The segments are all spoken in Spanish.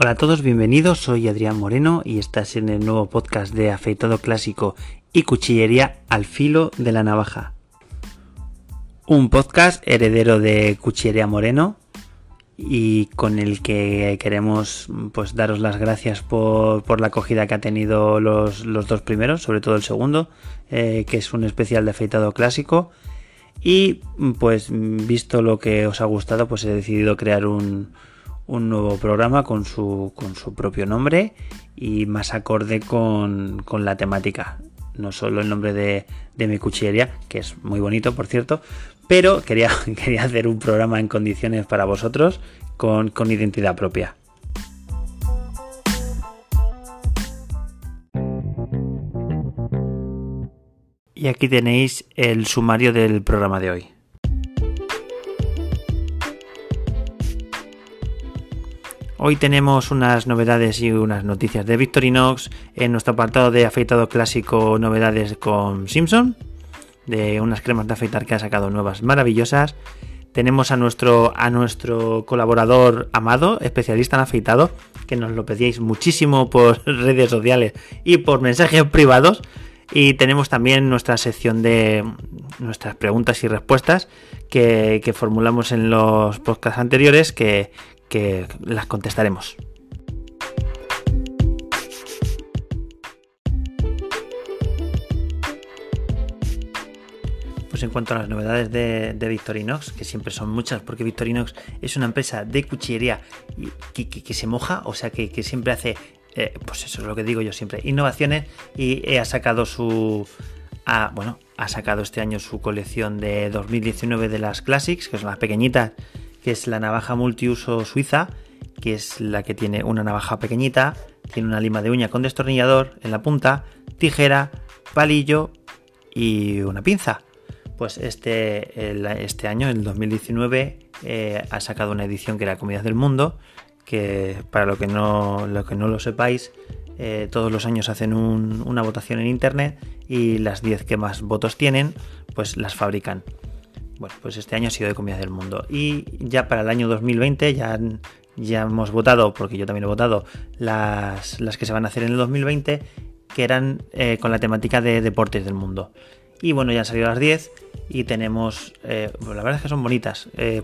Hola a todos, bienvenidos. Soy Adrián Moreno y estás en el nuevo podcast de Afeitado Clásico y Cuchillería al filo de la navaja. Un podcast heredero de Cuchillería Moreno y con el que queremos pues daros las gracias por, la acogida que ha tenido los, dos primeros, sobre todo el segundo, eh, que es un especial de afeitado clásico. Y pues visto lo que os ha gustado, pues he decidido crear un, un nuevo programa con su, con su propio nombre y más acorde con, la temática. No solo el nombre de, mi cuchillería, que es muy bonito, por cierto, pero quería, quería hacer un programa en condiciones para vosotros con, con identidad propia. Y aquí tenéis el sumario del programa de hoy. Hoy tenemos unas novedades y unas noticias de Victorinox en nuestro apartado de afeitado clásico, novedades con Simpson, de unas cremas de afeitar que ha sacado nuevas maravillosas. Tenemos a nuestro, a nuestro colaborador amado, especialista en afeitado, que nos lo pedíais muchísimo por redes sociales y por mensajes privados. Y tenemos también nuestra sección de nuestras preguntas y respuestas que, que formulamos en los podcasts anteriores, que, que las contestaremos. Pues en cuanto a las novedades de, Victorinox, que siempre son muchas, porque Victorinox es una empresa de cuchillería que, se moja, o sea que, siempre hace, eh, pues eso es lo que digo yo siempre, innovaciones y ha sacado su, bueno, ha sacado este año su colección de 2019 de las Classics, que son las pequeñitas que es la navaja multiuso suiza, que es la que tiene una navaja pequeñita, tiene una lima de uña con destornillador en la punta, tijera, palillo y una pinza. Pues este, este año, en el 2019, eh, ha sacado una edición que era Comidas del Mundo, que para lo que no lo, que no lo sepáis, eh, todos los años hacen una votación en internet y las 10 que más votos tienen, pues las fabrican. Bueno, pues este año ha sido de comidas del mundo. Y ya para el año 2020 ya, ya hemos votado, porque yo también he votado, las, las que se van a hacer en el 2020, que eran eh, con la temática de deportes del mundo. Y bueno, ya han salido las 10 y tenemos, eh, pues la verdad es que son bonitas. Eh,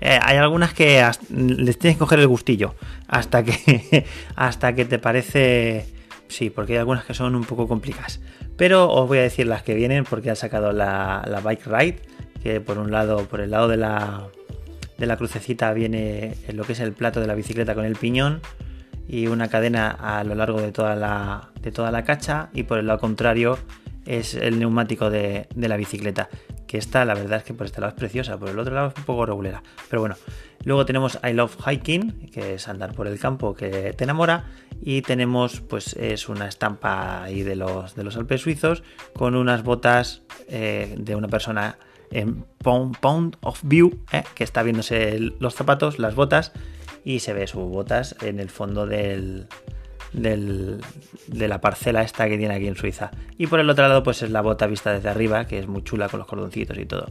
hay algunas que les tienes que coger el gustillo hasta que, hasta que te parece... Sí, porque hay algunas que son un poco complicadas. Pero os voy a decir las que vienen porque ha sacado la, la Bike Ride que por un lado, por el lado de la, de la crucecita viene lo que es el plato de la bicicleta con el piñón y una cadena a lo largo de toda la, de toda la cacha y por el lado contrario es el neumático de, la bicicleta que esta la verdad es que por este lado es preciosa por el otro lado es un poco regulera. Pero bueno luego tenemos I Love Hiking que es andar por el campo que te enamora y tenemos pues es una estampa ahí de los, de los Alpes suizos con unas botas eh, de una persona en Pound, of View, ¿eh? que está viéndose los zapatos, las botas, y se ve sus botas en el fondo del, de la parcela esta que tiene aquí en Suiza. Y por el otro lado, pues es la bota vista desde arriba, que es muy chula con los cordoncitos y todo.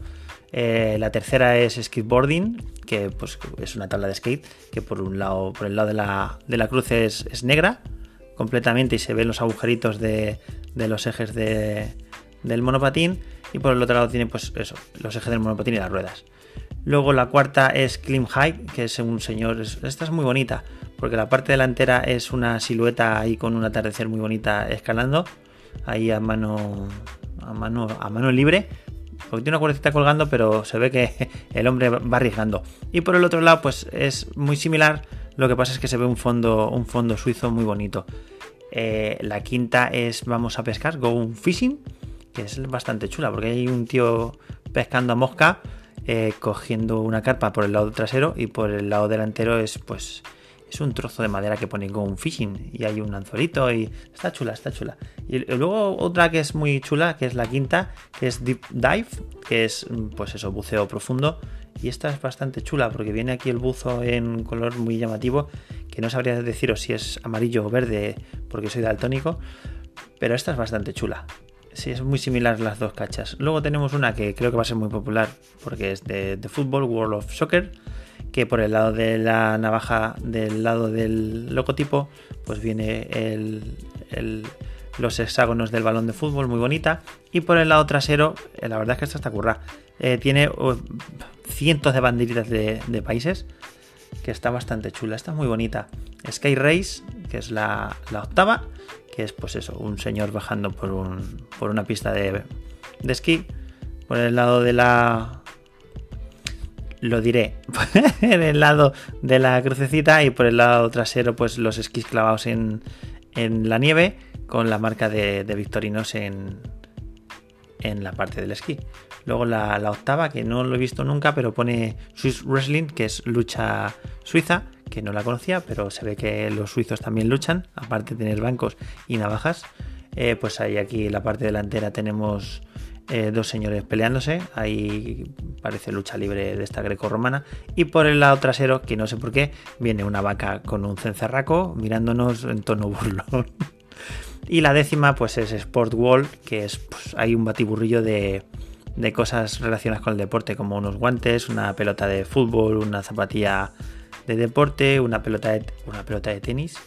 Eh, la tercera es skateboarding, que pues, es una tabla de skate, que por un lado, por el lado de la, de la cruz es, es, negra completamente y se ven los agujeritos de, de los ejes de, del monopatín y por el otro lado tiene pues eso, los ejes del monopatín y las ruedas. Luego la cuarta es Climb High, que es un señor, esta es muy bonita, porque la parte delantera es una silueta ahí con un atardecer muy bonita escalando, ahí a mano a mano a mano libre, porque tiene una cuerdecita colgando, pero se ve que el hombre va arriesgando. Y por el otro lado, pues es muy similar, lo que pasa es que se ve un fondo, un fondo suizo muy bonito. Eh, la quinta es Vamos a pescar, Go Fishing que es bastante chula, porque hay un tío pescando a mosca, eh, cogiendo una carpa por el lado trasero y por el lado delantero es pues es un trozo de madera que pone con un fishing y hay un anzuelito y está chula, está chula. Y luego otra que es muy chula, que es la quinta, que es Deep Dive, que es pues eso, buceo profundo. Y esta es bastante chula porque viene aquí el buzo en color muy llamativo, que no sabría deciros si es amarillo o verde porque soy daltónico, pero esta es bastante chula. Sí, es muy similar las dos cachas. Luego tenemos una que creo que va a ser muy popular porque es de, fútbol, World of Soccer, que por el lado de la navaja, del lado del logotipo, pues viene los hexágonos del balón de fútbol, muy bonita. Y por el lado trasero, eh, la verdad es que esta está curra. Eh, tiene uh, cientos de banderitas de, países, que está bastante chula, está muy bonita. Sky Race, que es la, octava, que es pues eso, un señor bajando por, un, por una pista de, de esquí. Por el lado de la lo diré, en el lado de la crucecita y por el lado trasero pues los esquís clavados en, la nieve con la marca de, Victorinos en, en la parte del esquí. Luego la, octava, que no lo he visto nunca, pero pone Swiss Wrestling, que es lucha suiza, que no la conocía, pero se ve que los suizos también luchan, aparte de tener bancos y navajas. Eh, pues ahí aquí en la parte delantera tenemos eh, dos señores peleándose. Ahí parece lucha libre de esta greco-romana. Y por el lado trasero, que no sé por qué, viene una vaca con un cencerraco mirándonos en tono burlón. y la décima, pues es Sport Wall, que es pues, hay un batiburrillo de, de cosas relacionadas con el deporte, como unos guantes, una pelota de fútbol, una zapatilla de deporte, una pelota de, una pelota de tenis,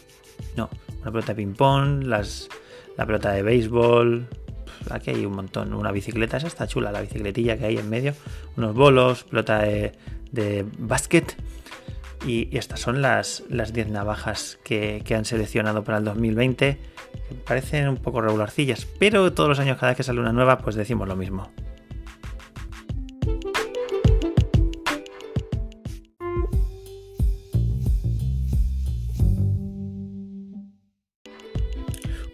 no, una pelota de ping-pong, la pelota de béisbol, aquí hay un montón. Una bicicleta, esa está chula, la bicicletilla que hay en medio. Unos bolos, pelota de, de básquet. Y, estas son las 10 navajas que, que, han seleccionado para el 2020. Parecen un poco regularcillas, pero todos los años cada vez que sale una nueva, pues decimos lo mismo.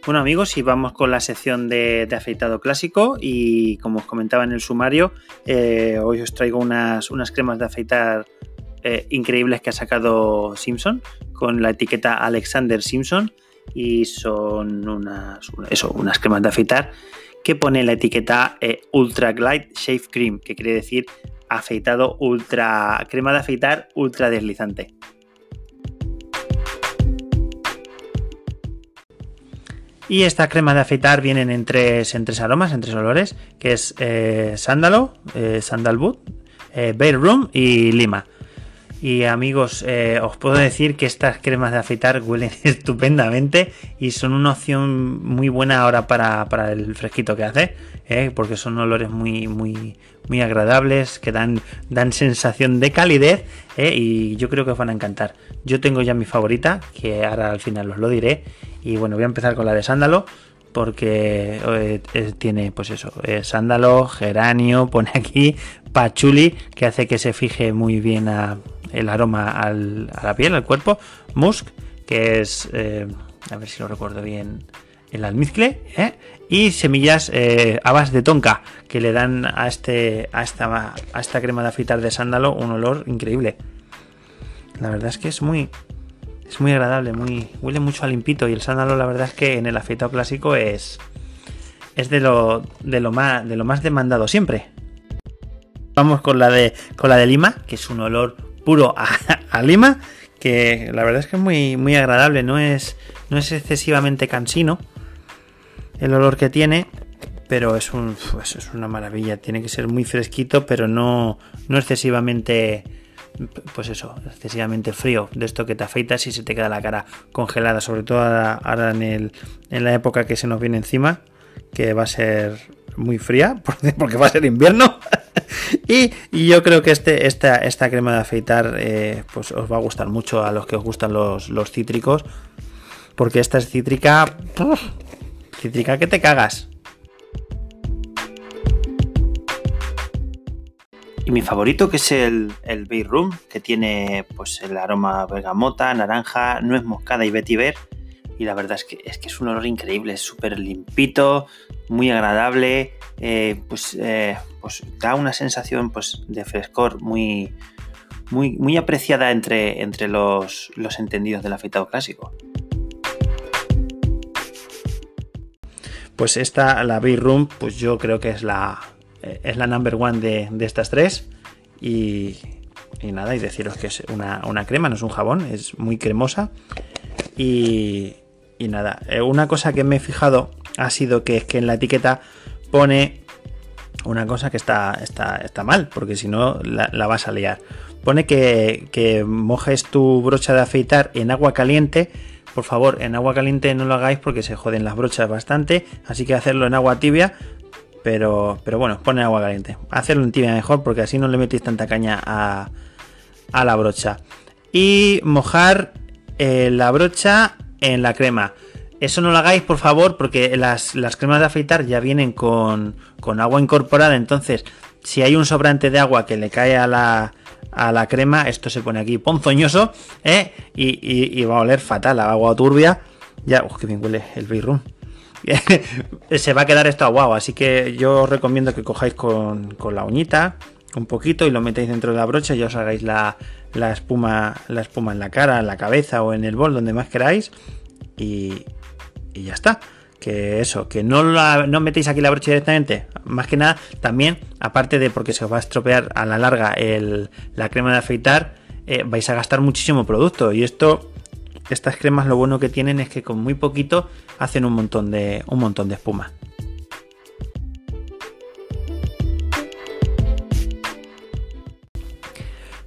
Bueno amigos, y vamos con la sección de, afeitado clásico y como os comentaba en el sumario, eh, hoy os traigo unas, unas cremas de afeitar eh, increíbles que ha sacado Simpson con la etiqueta Alexander Simpson y son unas, unas cremas de afeitar que pone la etiqueta eh, Ultra Glide Shave Cream, que quiere decir afeitado ultra, crema de afeitar ultra deslizante. Y esta crema de afeitar vienen en tres, aromas, en tres olores, que es eh, sándalo, eh, sandalwood, eh, y lima. Y amigos, eh, os puedo decir que estas cremas de afeitar huelen estupendamente y son una opción muy buena ahora para, el fresquito que hace, porque son olores muy, muy, muy agradables, que dan, dan sensación de calidez y yo creo que os van a encantar. Yo tengo ya mi favorita, que ahora al final os lo diré, y bueno, voy a empezar con la de sándalo porque eh, tiene pues eso, eh, sándalo, geranio, pone aquí pachuli que hace que se fije muy bien el aroma a la piel, al cuerpo, musk que es, eh, a ver si lo recuerdo bien, el almizcle, y semillas habas de tonka que le dan a, este, a, esta, a esta crema de afeitar de sándalo un olor increíble. La verdad es que es muy, es muy agradable, muy huele mucho a limpito y el sándalo la verdad es que en el afeitado clásico es es de lo de lo más de lo más demandado siempre. Vamos con la de con la de lima, que es un olor puro a, lima, que la verdad es que es muy muy agradable, no es no es excesivamente cansino el olor que tiene, pero es un pues es una maravilla, tiene que ser muy fresquito, pero no no excesivamente pues eso, excesivamente frío, de esto que te afeitas y se te queda la cara congelada, sobre todo ahora, en, el, en la época que se nos viene encima, que va a ser muy fría, porque va a ser invierno. y, yo creo que este, esta, esta crema de afeitar eh, pues os va a gustar mucho a los que os gustan los, los cítricos, porque esta es cítrica, cítrica que te cagas. Y mi favorito que es el, el Bay Room, que tiene pues el aroma bergamota, naranja, nuez moscada y vetiver. Y la verdad es que es, que es un olor increíble, es súper limpito, muy agradable, eh, pues, eh, pues da una sensación pues, de frescor muy, muy, muy apreciada entre, entre los, los entendidos del afeitado clásico. Pues esta, la Bay Room, pues yo creo que es la, eh, es la number one de, estas tres. Y, nada, y deciros que es una, crema, no es un jabón, es muy cremosa. Y, nada, eh, una cosa que me he fijado ha sido que es que en la etiqueta pone una cosa que está, está, está mal, porque si no la, vas a liar. Pone que, que mojes tu brocha de afeitar en agua caliente. Por favor, en agua caliente no lo hagáis porque se joden las brochas bastante. Así que hacerlo en agua tibia. Pero, pero bueno, pone agua caliente. Hacerlo en tibia mejor porque así no le metéis tanta caña a, a la brocha. Y mojar eh, la brocha en la crema. Eso no lo hagáis, por favor, porque las, cremas de afeitar ya vienen con, agua incorporada. Entonces, si hay un sobrante de agua que le cae a la, a la crema, esto se pone aquí ponzoñoso ¿eh? y, va a oler fatal, agua turbia. Ya, uf, que bien huele el birrum. se va a quedar esto aguado, así que yo os recomiendo que cojáis con, la uñita un poquito y lo metéis dentro de la brocha y os hagáis la, la, espuma, la espuma en la cara, en la cabeza o en el bol, donde más queráis. Y, y ya está. Que eso, que no, no metéis aquí la brocha directamente. Más que nada, también, aparte de porque se os va a estropear a la larga la crema de afeitar, eh, vais a gastar muchísimo producto. Y esto, estas cremas lo bueno que tienen es que con muy poquito hacen un montón de, un montón de espuma.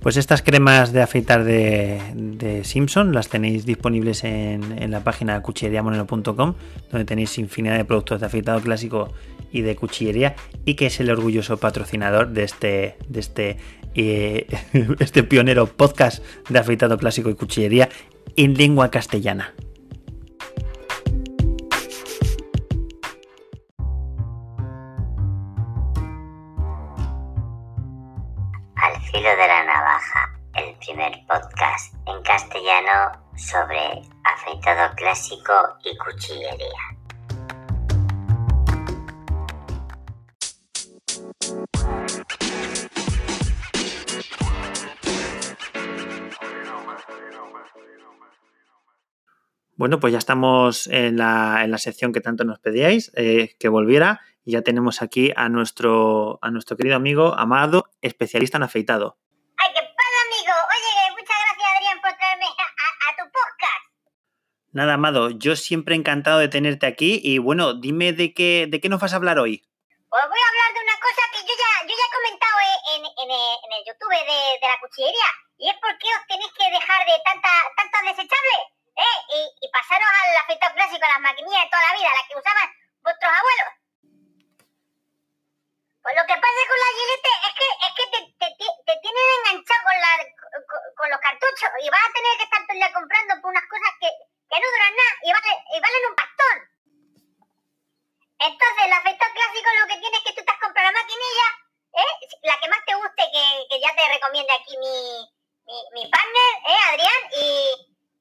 Pues estas cremas de afeitar de, Simpson las tenéis disponibles en, la página cuchilleriamoneno.com, donde tenéis infinidad de productos de afeitado clásico y de cuchillería, y que es el orgulloso patrocinador de este, de este, eh, este pionero podcast de afeitado clásico y cuchillería en lengua castellana. De la Navaja, el primer podcast en castellano sobre afeitado clásico y cuchillería. Bueno, pues ya estamos en la, en la sección que tanto nos pedíais, eh, que volviera. Y ya tenemos aquí a nuestro, a nuestro querido amigo Amado, especialista en afeitado. ¡Ay, qué pasa, amigo! Oye, muchas gracias, Adrián, por traerme a, tu podcast. Nada, Amado, yo siempre encantado de tenerte aquí. Y bueno, dime de qué, de qué nos vas a hablar hoy. Os voy a hablar de una cosa que yo ya, yo ya he comentado en, en, en el YouTube de, de, la cuchillería. Y es por qué os tenéis que dejar de tanta, tantos desechables. ¿eh? Y, y pasaros al afeitado clásico, a las maquinillas de toda la vida, las que usaban vuestros abuelos. Pues lo que pasa con la gilete es que, es que te, te, te tienen enganchado con, la, con, los cartuchos y vas a tener que estar todo el comprando por unas cosas que, que no duran nada y, y valen un pastón. Entonces, el afecto clásico lo que tienes es que tú estás comprando la maquinilla, ¿eh? la que más te guste, que, que ya te recomienda aquí mi, mi, mi partner, ¿eh, Adrián, y,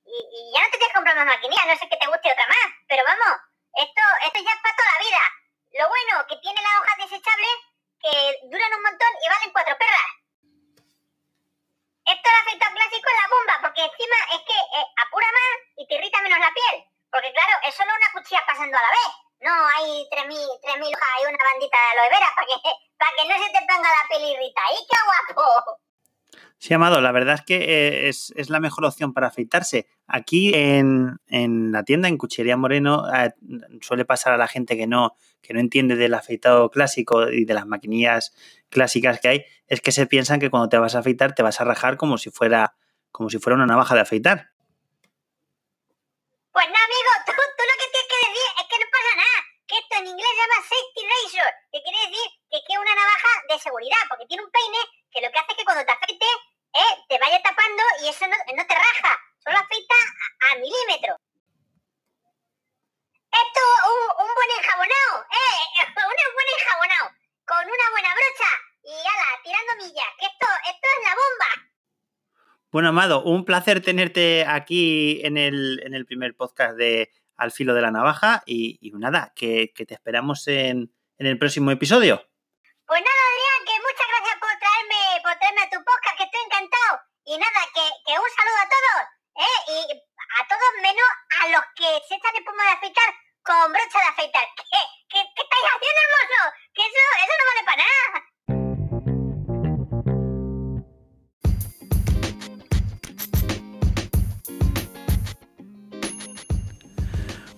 y, y, ya no te tienes que comprar más maquinilla, no sé que te guste otra más, pero vamos, esto, esto ya es para toda la vida. Lo bueno que tiene la hoja desechable que duran un montón y valen cuatro perras. Esto el afecto clásico es la bomba, porque encima es que eh, apura más y te irrita menos la piel. Porque claro, es solo una cuchilla pasando a la vez. No hay 3.000 hojas y una bandita de aloe vera para que, para que no se te ponga la piel irritada. ¡Y qué guapo! Sí, Amado, la verdad es que eh, es, la mejor opción para afeitarse. Aquí en, la tienda, en Cuchillería Moreno, eh, suele pasar a la gente que no, que no entiende del afeitado clásico y de las maquinillas clásicas que hay, es que se piensan que cuando te vas a afeitar te vas a rajar como si fuera, como si fuera una navaja de afeitar. Pues no, amigo, tú, tú lo que tienes que decir es que no pasa nada. Que esto en inglés se llama safety razor, que quiere decir que es una navaja de seguridad, porque tiene un peine que lo que hace es que cuando te afeites eh, te vaya tapando y eso no, no te raja, solo afeita a, milímetros. Esto, un, un buen enjabonado, eh, un buen enjabonado, con una buena brocha y ala, tirando millas, que esto, esto es la bomba. Bueno, Amado, un placer tenerte aquí en el, en el primer podcast de Al filo de la navaja y, y nada, que, que, te esperamos en, en el próximo episodio. Pues nada, Adrián, que muchas gracias por traerme, por traerme a tu podcast, que estoy encantado. Y nada, que, que un saludo a todos, ¿eh? Y a todos menos a los que se de afeitar con brocha de afeitar. ¿Qué, qué, qué estáis haciendo, hermoso? Que eso, eso no vale para nada.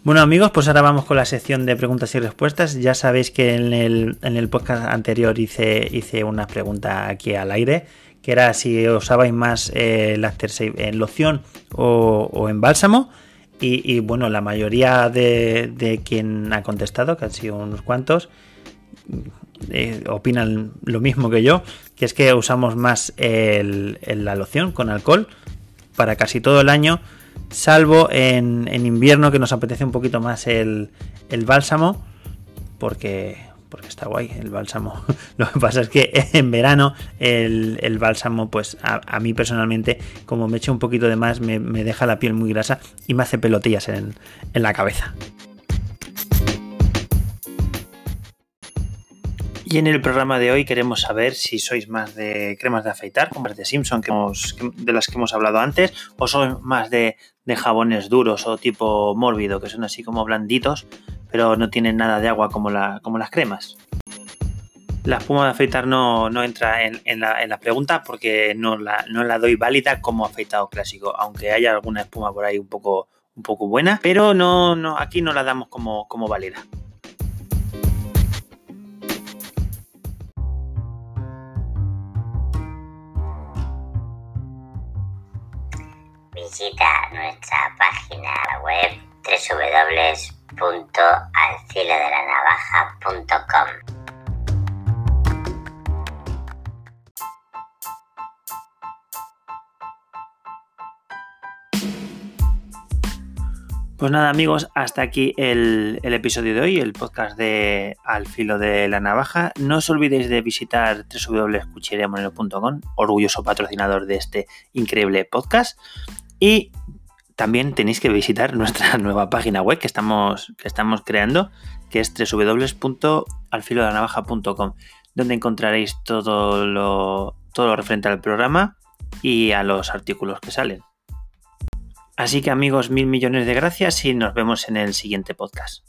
Bueno amigos, pues ahora vamos con la sección de preguntas y respuestas. Ya sabéis que en el, en el podcast anterior hice, hice una pregunta aquí al aire, que era si usabais más eh, el After en loción o, en bálsamo. Y, bueno, la mayoría de, quien ha contestado, que han sido unos cuantos, eh, opinan lo mismo que yo, que es que usamos más la loción con alcohol para casi todo el año salvo en, invierno que nos apetece un poquito más el, bálsamo, porque, porque está guay el bálsamo. Lo que pasa es que en verano el, bálsamo, pues a, mí personalmente, como me echo un poquito de más, me, deja la piel muy grasa y me hace pelotillas en, en la cabeza. Y en el programa de hoy queremos saber si sois más de cremas de afeitar, como las de Simpson que de las que hemos hablado antes, o sois más de, jabones duros o tipo mórbido, que son así como blanditos, pero no tienen nada de agua como, como las cremas. La espuma de afeitar no, entra en, la, pregunta porque no la, no la doy válida como afeitado clásico, aunque haya alguna espuma por ahí un poco, un poco buena, pero no, no, aquí no la damos como, como válida. visita nuestra página web www.alcilodelanavaja.com. Pues nada amigos, hasta aquí el, episodio de hoy, el podcast de Al filo de la navaja. No os olvidéis de visitar www.cuchilleriamonero.com, orgulloso patrocinador de este increíble podcast. Y también tenéis que visitar nuestra nueva página web que estamos, que estamos creando, que es www.alfilodanavaja.com, donde encontraréis todo lo, todo lo referente al programa y a los artículos que salen. Así que amigos, mil millones de gracias y nos vemos en el siguiente podcast.